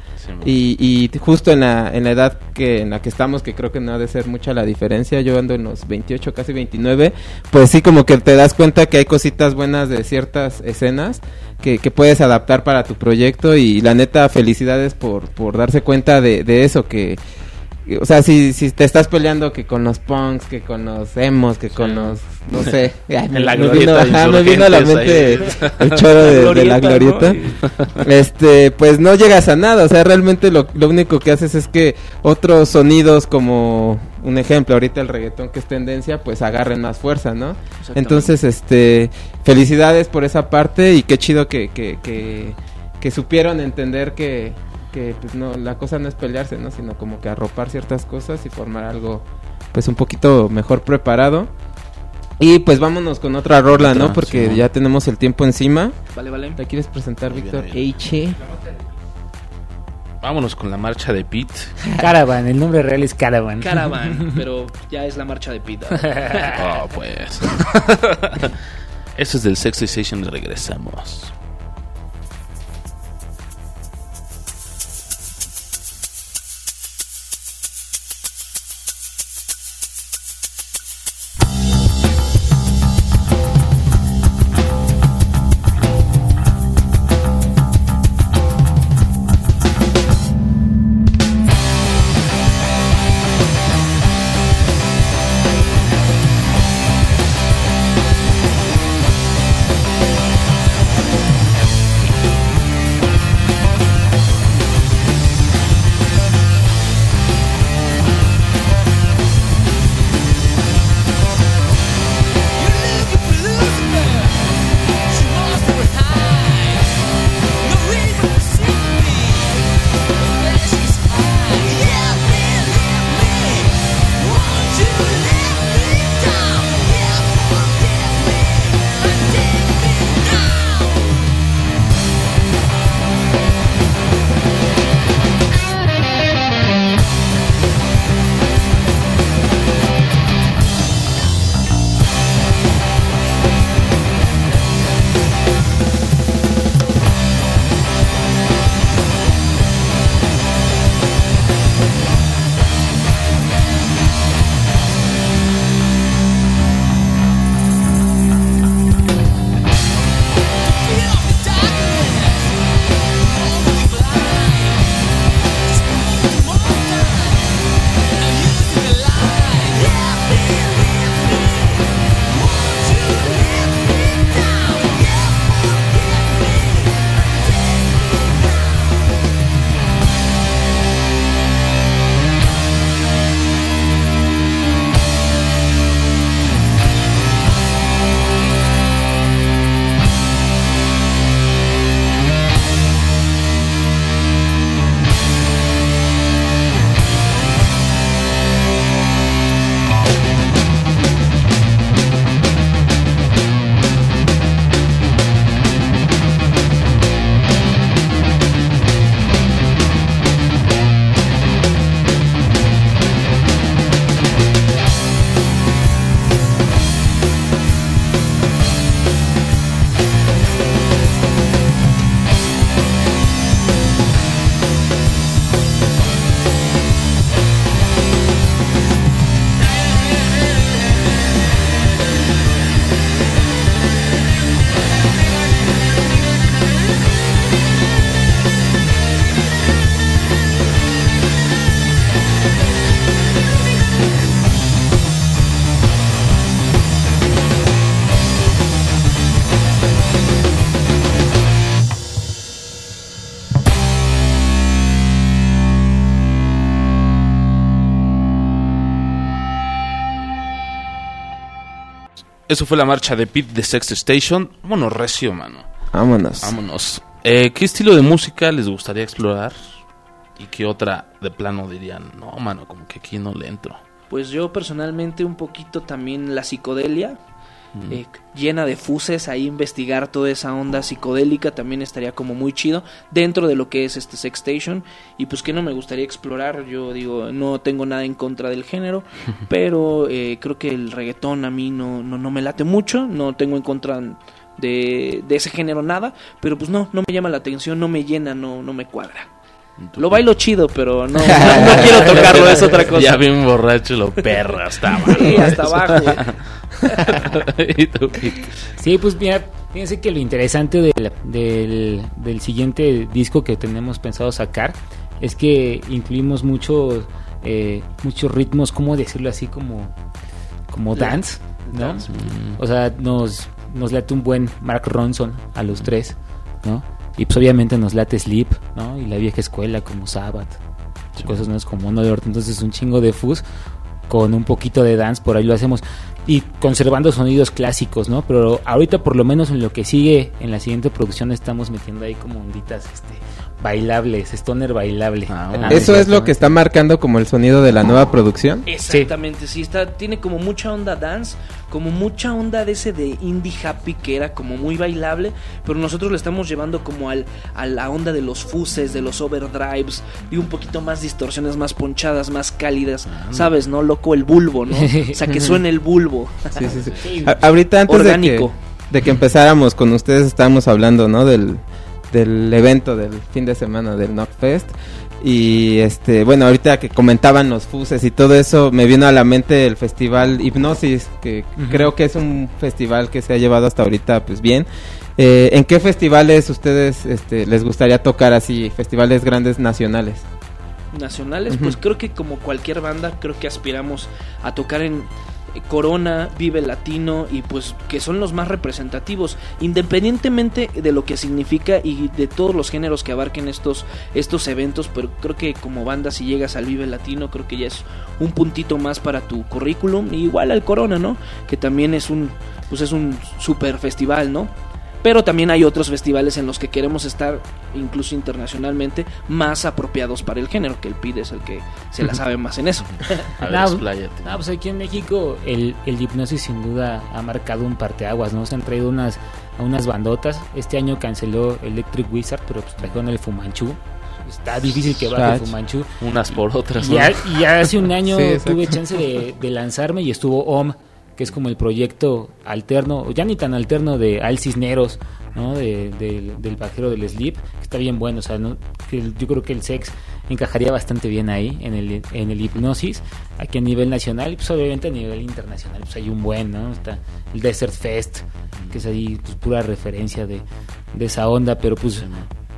Y, y justo en la, en la edad que en la que estamos, que creo que no ha de ser mucha la diferencia, yo ando en los 28, casi 29, pues sí como que te das cuenta que hay cositas buenas de ciertas escenas que, que puedes adaptar para tu proyecto y la neta felicidades por, por darse cuenta de, de eso que... O sea, si, si te estás peleando que con los punks, que con los emos, que con Sí. los... No sé. [laughs] Ay, me, la me vino, glorieta ajá, me vino a la mente el choro de, [laughs] de la Glorieta, este pues no llegas a nada o sea realmente lo, lo único que haces es que otros sonidos como un ejemplo ahorita el reggaetón que es tendencia pues agarren más fuerza no entonces este felicidades por esa parte y qué chido que que, que, que supieron entender que que pues no la cosa no es pelearse no sino como que arropar ciertas cosas y formar algo pues un poquito mejor preparado y pues vámonos con otra rola, ¿no? Porque ya tenemos el tiempo encima. Vale, vale. ¿La quieres presentar, Víctor? H. Vámonos con la marcha de Pete. [laughs] Caravan, el nombre real es Caravan. Caravan, [laughs] pero ya es la marcha de Pita. [laughs] Oh, pues. Esto es del Sex Station y regresamos. Eso fue la marcha de Pete de Sex Station. Bueno, recio, mano. Vámonos. Vámonos. Eh, ¿Qué estilo de música les gustaría explorar? ¿Y qué otra de plano dirían? No, mano, como que aquí no le entro. Pues yo personalmente un poquito también la psicodelia, eh, llena de fuses, ahí investigar toda esa onda psicodélica también estaría como muy chido dentro de lo que es este Sex Station y pues que no me gustaría explorar, yo digo, no tengo nada en contra del género, [laughs] pero eh, creo que el reggaetón a mí no, no, no me late mucho, no tengo en contra de, de ese género nada, pero pues no, no me llama la atención, no me llena, no, no me cuadra. Lo bailo chido, pero no, no, no [laughs] quiero tocarlo, es otra cosa. Ya bien borracho lo perra hasta abajo. Sí, hasta abajo. [laughs] [laughs] Sí, pues mira, fíjense que lo interesante del, del, del siguiente disco que tenemos pensado sacar es que incluimos muchos eh, muchos ritmos, ¿cómo decirlo así? Como, como dance, ¿no? O sea, nos, nos late un buen Mark Ronson a los tres, ¿no? Y pues obviamente nos late Sleep, ¿no? Y la vieja escuela como Sabbath, cosas no es como uno de. Entonces un chingo de fuzz con un poquito de dance, por ahí lo hacemos. Y conservando sonidos clásicos, ¿no? Pero ahorita por lo menos en lo que sigue, en la siguiente producción estamos metiendo ahí como onditas, este, bailables, stoner bailable. Ah, Ah, Eso es lo que está marcando como el sonido de la nueva producción. Exactamente, sí. está, tiene como mucha onda dance, como mucha onda de ese de indie happy que era como muy bailable, pero nosotros le estamos llevando como al, a la onda de los fuses, de los overdrives, y un poquito más distorsiones más ponchadas, más cálidas, ¿sabes? ¿No? Loco el bulbo, ¿no? O sea, que suene el bulbo. Sí, sí, sí. [laughs] A- ahorita antes de que, Orgánico. de que empezáramos con ustedes estábamos hablando, ¿no? Del, del evento del fin de semana del Knockfest. Y este, bueno, ahorita que comentaban los fuses y todo eso, me vino a la mente el festival Hipnosis, que creo que es un festival que se ha llevado hasta ahorita pues bien. Eh, ¿En qué festivales ustedes este, les gustaría tocar así, festivales grandes nacionales? nacionales, pues creo que como cualquier banda, creo que aspiramos a tocar en Corona, Vive Latino y pues que son los más representativos, independientemente de lo que significa y de todos los géneros que abarquen estos estos eventos, pero creo que como banda si llegas al Vive Latino, creo que ya es un puntito más para tu currículum, igual al Corona, ¿no? Que también es un pues es un super festival, ¿no? Pero también hay otros festivales en los que queremos estar, incluso internacionalmente, más apropiados para el género, que el PID es el que se la [laughs] sabe más en eso. A ver, No, pues aquí en México el, el hipnosis sin duda ha marcado un parteaguas, ¿no? Se han traído unas, a unas bandotas. Este año canceló Electric Wizard, pero pues trajeron el Fumanchu. Está difícil que baje el Chach. Fumanchu. Unas por otras, Y, ¿no? ya, y ya hace un [laughs] año Sí, tuve chance de, de lanzarme y estuvo OM, que es como el proyecto alterno, ya ni tan alterno de Al Cisneros, ¿no? De- del- del bajero del Sleep, que está bien bueno, o sea, ¿no? Yo creo que el sex encajaría bastante bien ahí, en el, en el hipnosis, aquí a nivel nacional, y pues obviamente a nivel internacional, pues hay un buen, ¿no? Está el Desert Fest, que es ahí pues pura referencia de, de esa onda, pero pues...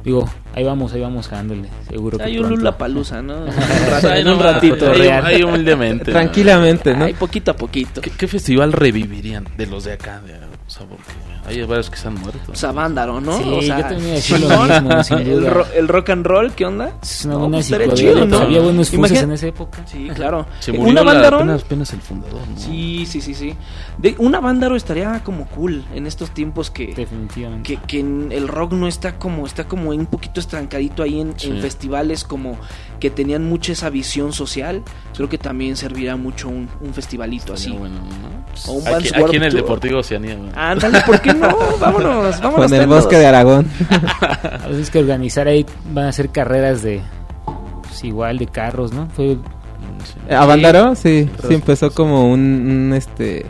Digo, ahí vamos, ahí vamos dándole, seguro que Hay un pronto. Lula Palusa, ¿no? [laughs] En un ratito. ahí- real. ahí humildemente. Tranquilamente, ¿no? Ay, poquito a poquito. ¿Qué, qué festival revivirían de los de acá? De, o sea, porque hay varios que se han muerto. Savándaro, ¿no? Sí, o sea, yo también decir lo mismo, sin el, duda. ro- el rock and roll, ¿qué onda? Es una No, buena pues, estaría psicodelia, chido, ¿no? pues, Había buenos fuses en esa época. Sí, claro. Se Eh, murió una Vándaro. apenas, apenas el fundador, ¿no? Sí, sí, sí, sí. De, una Vándaro estaría como cool en estos tiempos que, Definitivamente. que, que el rock no está como está como un poquito estrancadito ahí en, Sí. en festivales como que tenían mucha esa visión social creo que también servirá mucho un, un festivalito así Estaría bueno, ¿no? O un Aquí, aquí en el. Deportivo Oceanía. ¿no? ándale ¿por qué no? vámonos vámonos Con el tendos. bosque de Aragón. A veces que organizar ahí van a ser carreras de pues, igual de carros, ¿no? Fue Sí. ¿Avándaro? Sí, sí empezó como un, un, este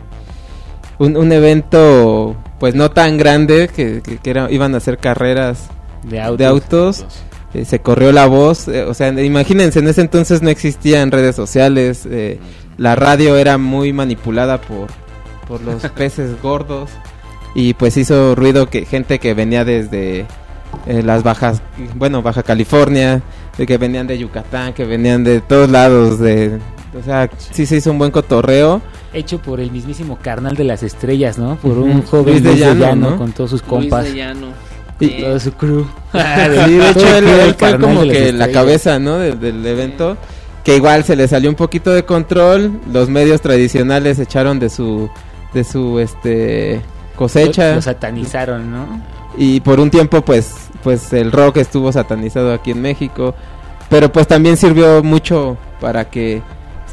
un, un evento pues no tan grande que, que- que era, iban a hacer carreras de autos. de autos. eh, se corrió la voz, eh, o sea, imagínense, en ese entonces no existían redes sociales, eh, la radio era muy manipulada por, por los [laughs] peces gordos y pues hizo ruido que gente que venía desde eh, las bajas, bueno, Baja California, de que venían de Yucatán, que venían de todos lados, de, o sea, sí se hizo un buen cotorreo. Hecho por el mismísimo carnal de las estrellas, ¿no? Por un joven Luis de Luis de Llano, Llano, ¿no? con todos sus Luis compas. de Llano Y- Eh, Toda su crew. [laughs] Sí, de hecho él, Todo el él fue como que la cabeza, ¿no? Del, del evento. Que igual se le salió un poquito de control. Los medios tradicionales echaron de su de su este cosecha. Lo satanizaron, ¿no? y por un tiempo pues pues el rock estuvo satanizado aquí en México. Pero pues también sirvió mucho para que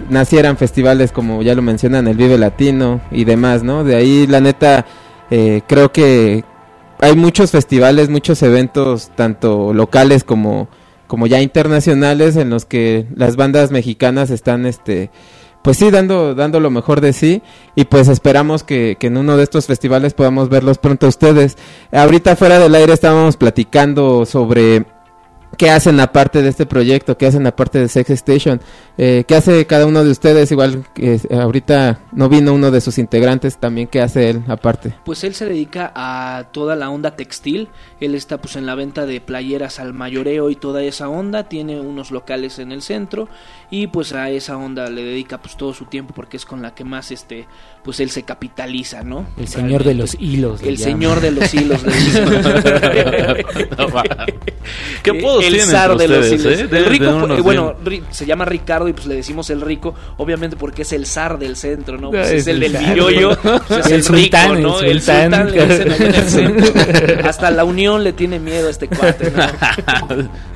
nacieran festivales como ya lo mencionan el Vive Latino y demás no de ahí la neta eh, creo que hay muchos festivales muchos eventos tanto locales como como ya internacionales en los que las bandas mexicanas están este pues sí dando dando lo mejor de sí y pues esperamos que, que en uno de estos festivales podamos verlos pronto a ustedes. Ahorita fuera del aire estábamos platicando sobre qué hacen aparte de este proyecto, qué hacen aparte de Sex Station, eh, qué hace cada uno de ustedes, igual que eh, ahorita no vino uno de sus integrantes, también qué hace él aparte. Pues él se dedica a toda la onda textil. Él está pues en la venta de playeras al mayoreo y toda esa onda. Tiene unos locales en el centro y pues a esa onda le dedica pues todo su tiempo porque es con la que más este pues él se capitaliza, ¿no? El señor de los hilos. El señor de los hilos. va. [laughs] ¿Qué [laughs] apodos el zar de los hilos. eh? El rico, pues, unos bueno, Ri- se llama Ricardo y pues le decimos el rico, obviamente porque es el zar del centro, ¿no? Pues Ah, es es el el del billoyo, [laughs] pues es El el, sultán, rico, ¿no? el El sultán. sultán le dicen allá en el centro. [laughs] Hasta la unión le tiene miedo a este cuate, ¿no? [laughs]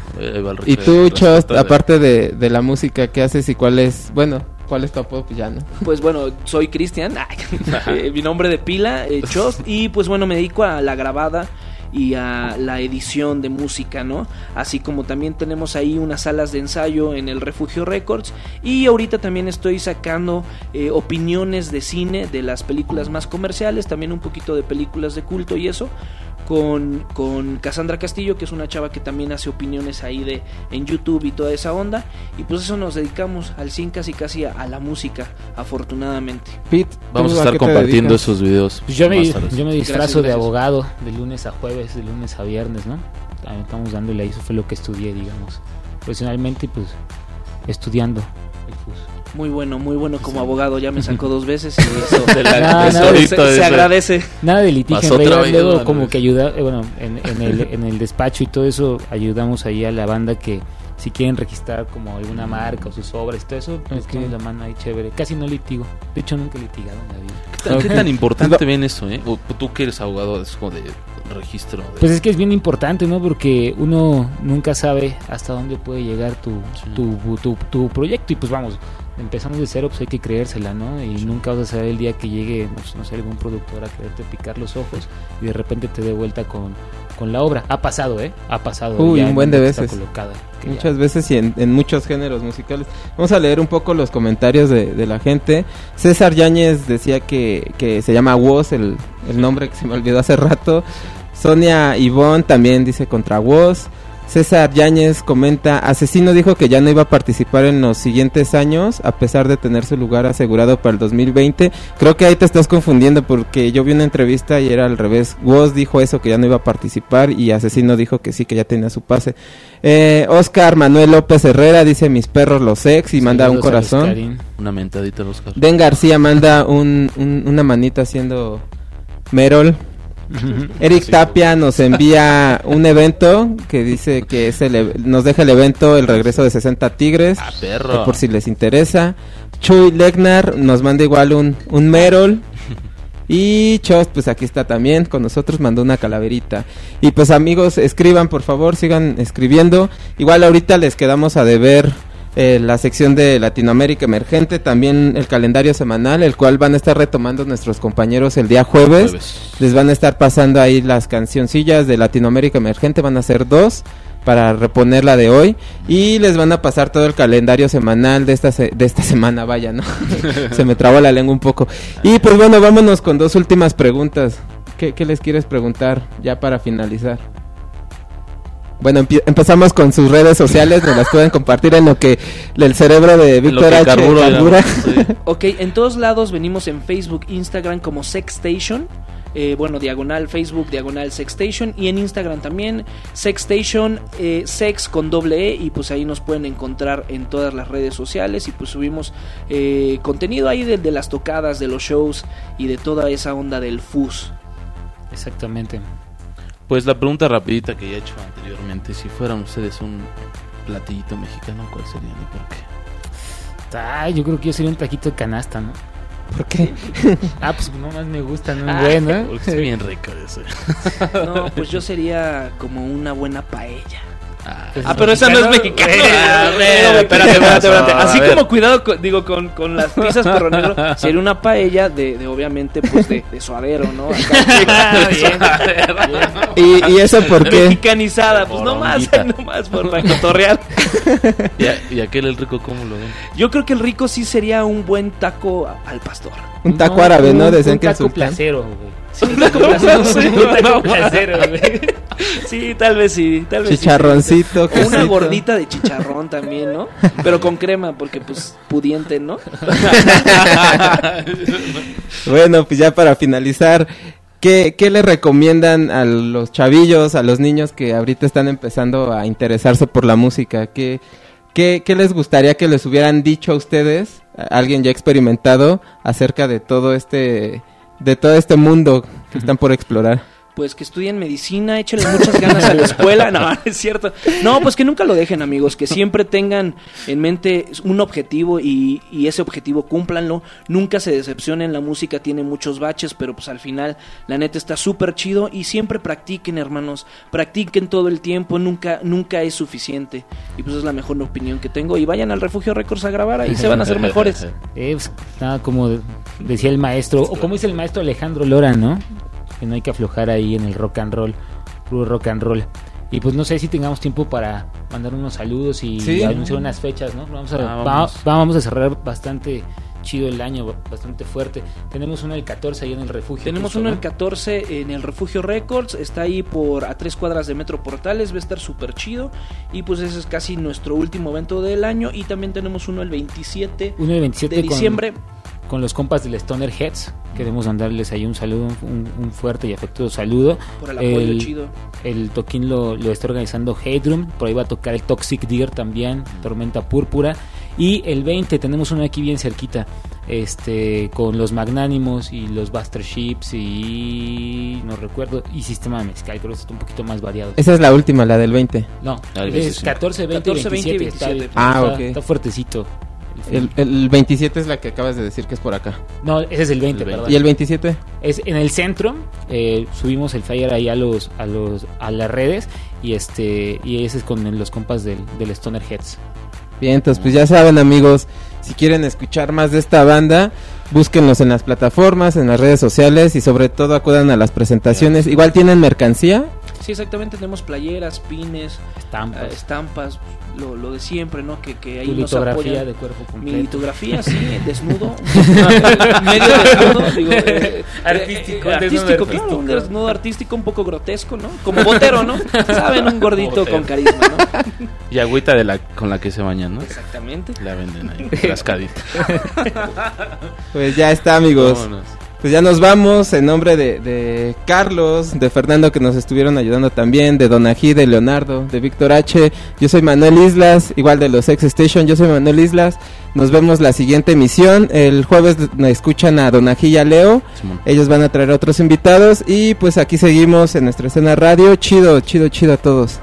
Y tú, resultado. aparte de, de la música, ¿qué haces y cuál es, bueno, cuál es tu apodo? Pues ya, ¿no? Pues bueno, soy Cristian, eh, mi nombre de pila, eh, Chost, y pues bueno, me dedico a la grabada y a la edición de música, ¿no? Así como también tenemos ahí unas salas de ensayo en el Refugio Records y ahorita también estoy sacando eh, opiniones de cine de las películas más comerciales, también un poquito de películas de culto y eso. Con, con Cassandra Castillo, que es una chava que también hace opiniones ahí de en YouTube y toda esa onda. Y pues eso nos dedicamos al 100 casi casi a, a la música, afortunadamente. Pete, Vamos ¿tú a estar compartiendo esos videos. Pues yo me, yo me disfrazo Gracias, de gracias. abogado de lunes a jueves, de lunes a viernes, ¿no? También estamos dándole ahí, eso fue lo que estudié, digamos, profesionalmente, pues estudiando. Muy bueno, muy bueno como abogado. Ya me sacó dos veces y eso, [laughs] [laughs] De la- de se, de se eso. agradece. Nada de litigio, Pasó en realidad, otra vez, luego como que ayuda, eh, bueno, en, en el, en el despacho y todo eso, ayudamos ahí a la banda que si quieren registrar como alguna marca o sus obras y todo eso, pues Ok. echamos la mano ahí chévere. Casi no litigo, de hecho nunca he litigado en la vida. ¿Qué tan, qué tan importante ven eso, eh? O tú que eres abogado, es como de registro. de- Pues es que es bien importante, ¿no? Porque uno nunca sabe hasta dónde puede llegar tu, Sí. tu, tu, tu proyecto y pues vamos, empezamos de cero, pues hay que creérsela, ¿no? Y nunca vas a saber el día que llegue, pues, no sé, algún productor a quererte picar los ojos y de repente te dé vuelta con, con la obra. Ha pasado, ¿eh? Ha pasado. Uy, un en buen de veces. colocada, que ya- Muchas veces y en, en muchos géneros musicales. Vamos a leer un poco los comentarios de, de la gente. César Yáñez decía que, que se llama Woz, el, el nombre que se me olvidó hace rato. Sonia Ivonne también dice contra Woz. César Yáñez comenta, Asesino dijo que ya no iba a participar en los siguientes años, a pesar de tener su lugar asegurado para el 2020. Creo que ahí te estás confundiendo porque yo vi una entrevista y era al revés. Woz dijo eso, que ya no iba a participar y Asesino dijo que sí, que ya tenía su pase. Eh, Oscar Manuel López Herrera dice mis perros los ex y manda un corazón. Karin. Una mentadita, Oscar. Den García manda un, un- una manita haciendo Merol. [laughs] Eric. Tapia nos envía [laughs] un evento que dice que es el, nos deja el evento el regreso de 60 Tigres. Ah, que perro. por si les interesa. Chuy Legnar nos manda igual un, un Merol. [laughs] Y Chost, pues aquí está también con nosotros, mandó una calaverita. Y pues amigos, escriban por favor, sigan escribiendo. Igual ahorita les quedamos a deber eh, la sección de Latinoamérica Emergente, también el calendario semanal, el cual van a estar retomando nuestros compañeros el día jueves. Jueves. Les van a estar pasando ahí las cancioncillas de Latinoamérica Emergente, van a ser dos para reponer la de hoy y les van a pasar todo el calendario semanal de esta se- de esta [laughs] semana, vaya, ¿no? [laughs] Se me trabó la lengua un poco. Y pues bueno, vámonos con dos últimas preguntas. ¿Qué, qué les quieres preguntar ya para finalizar? Bueno, empezamos con sus redes sociales, nos las pueden compartir en lo que el cerebro de Víctor H. carburo, carbura. digamos, sí. [laughs] Ok, en todos lados venimos en Facebook, Instagram como Sexstation. Eh, bueno, diagonal Facebook, diagonal Sexstation. Y en Instagram también, Sexstation, eh, sex con doble E. Y pues ahí nos pueden encontrar en todas las redes sociales. Y pues subimos eh, contenido ahí de, de las tocadas, de los shows y de toda esa onda del FUS. Exactamente. Pues la pregunta rapidita que ya he hecho anteriormente, si fueran ustedes un platillito mexicano, ¿cuál sería y por qué? Ay, yo creo que yo sería un taquito de canasta, ¿no? ¿Por qué? [laughs] Ah, pues nomás me gustan, un Ah, bueno. ¿eh? Porque es bien [laughs] rico ese. No, pues yo sería como una buena paella. Ah, Ah, pero esa no es mexicana. A ver, Espérate, espérate, espérate, espérate. a Así como cuidado, con- digo, con, con las pizzas perro negro, [laughs] sería una paella de, de obviamente, pues de, de suadero, ¿no? Acá, [laughs] ¿Y, y eso por qué? Mexicanizada, pues no más, no por para cotorrear. ¿Y, y aquel el rico cómo lo ven? Yo creo que el rico sí sería un buen taco al pastor. Un taco árabe, ¿no? Un- Decían un que taco placero, güey. Sí. Tal vez sí, tal vez sí. Chicharroncito, O una gordita de chicharrón también, ¿no? Pero con crema, porque pues pudiente, ¿no? [laughs] Bueno, pues ya para finalizar, ¿qué, ¿qué le recomiendan a los chavillos, a los niños que ahorita están empezando a interesarse por la música? ¿Qué, qué, qué les gustaría que les hubieran dicho a ustedes, a alguien ya experimentado, acerca de todo este, de todo este mundo que están por explorar? Pues que estudien medicina, échenle muchas ganas a la escuela. No, es cierto. No, pues que nunca lo dejen, amigos. Que siempre tengan en mente un objetivo y, y ese objetivo cúmplanlo. Nunca se decepcionen. La música tiene muchos baches, pero pues al final la neta está súper chido. Y siempre practiquen, hermanos. Practiquen todo el tiempo. Nunca, nunca es suficiente. Y pues es la mejor opinión que tengo. Y vayan al Refugio Records a grabar. Ahí se van a hacer [laughs] mejores. Eh, pues, nada, como decía el maestro, o como dice el maestro Alejandro Lora, ¿no? Que no hay que aflojar ahí en el rock and roll, puro rock and roll. Y pues no sé si tengamos tiempo para mandar unos saludos y Sí. anunciar unas fechas, ¿no? Vamos a, Ah, va- vamos. vamos a cerrar bastante chido el año, bastante fuerte. Tenemos uno el 14 ahí en el refugio. Tenemos justo, uno ¿no? el 14 en el Refugio Records, está ahí por a tres cuadras de Metro Portales, va a estar súper chido y pues ese es casi nuestro último evento del año y también tenemos uno el 27 Uno el 27 de diciembre. con los compas del Stoner Heads. Queremos mandarles ahí un saludo, un, un fuerte y afectuoso saludo. Por el apoyo El- chido. El toquín lo, lo está organizando Headroom. Por ahí va a tocar el Toxic Deer también, Tormenta Púrpura. Y el 20 tenemos uno aquí bien cerquita, este, con los Magnánimos y los Buster Ships y no recuerdo, y Sistema Mezcal, pero está un poquito más variado. Esa es la última, la del 20. No, Ah, el es 25. 14, 20, 14, 20 y 27. está- 27. Ah, está- ok. Está fuertecito. El, el 27 es la que acabas de decir que es por acá. No, ese es el 20, El 20. perdón. ¿Y el 27? Es en el centro, eh, subimos el flyer ahí a los, a los, a las redes y este, y ese es con los compas del, del Stoner Heads. Bien, entonces pues ya saben amigos, si quieren escuchar más de esta banda, búsquenlos en las plataformas, en las redes sociales y sobre todo acudan a las presentaciones. Igual tienen mercancía. Sí, exactamente, tenemos playeras, pines, Estampas. eh, estampas, lo, lo de siempre, ¿no? Que, que ahí tu nos litografía apoyan. de cuerpo Mi completo. litografía, [laughs] sí, desnudo. [laughs] medio desnudo, digo. eh, Artístico, eh, desnudo artístico, claro, artístico. un desnudo artístico un poco grotesco, ¿no? Como botero, ¿no? Saben, un gordito Botero. con carisma, ¿no? Y agüita de la, con la que se bañan, ¿no? Exactamente. La venden ahí, rascadita. [laughs] Pues ya está amigos. Vámonos. Pues ya nos vamos en nombre de, de Carlos, de Fernando que nos estuvieron ayudando también, de Donají, de Leonardo, de Víctor H. Yo soy Manuel Islas, igual de los X Station, yo soy Manuel Islas. Nos vemos la siguiente emisión. El jueves nos escuchan a Donají y a Leo. Ellos van a traer otros invitados y pues aquí seguimos en nuestra escena radio. Chido, chido, chido a todos.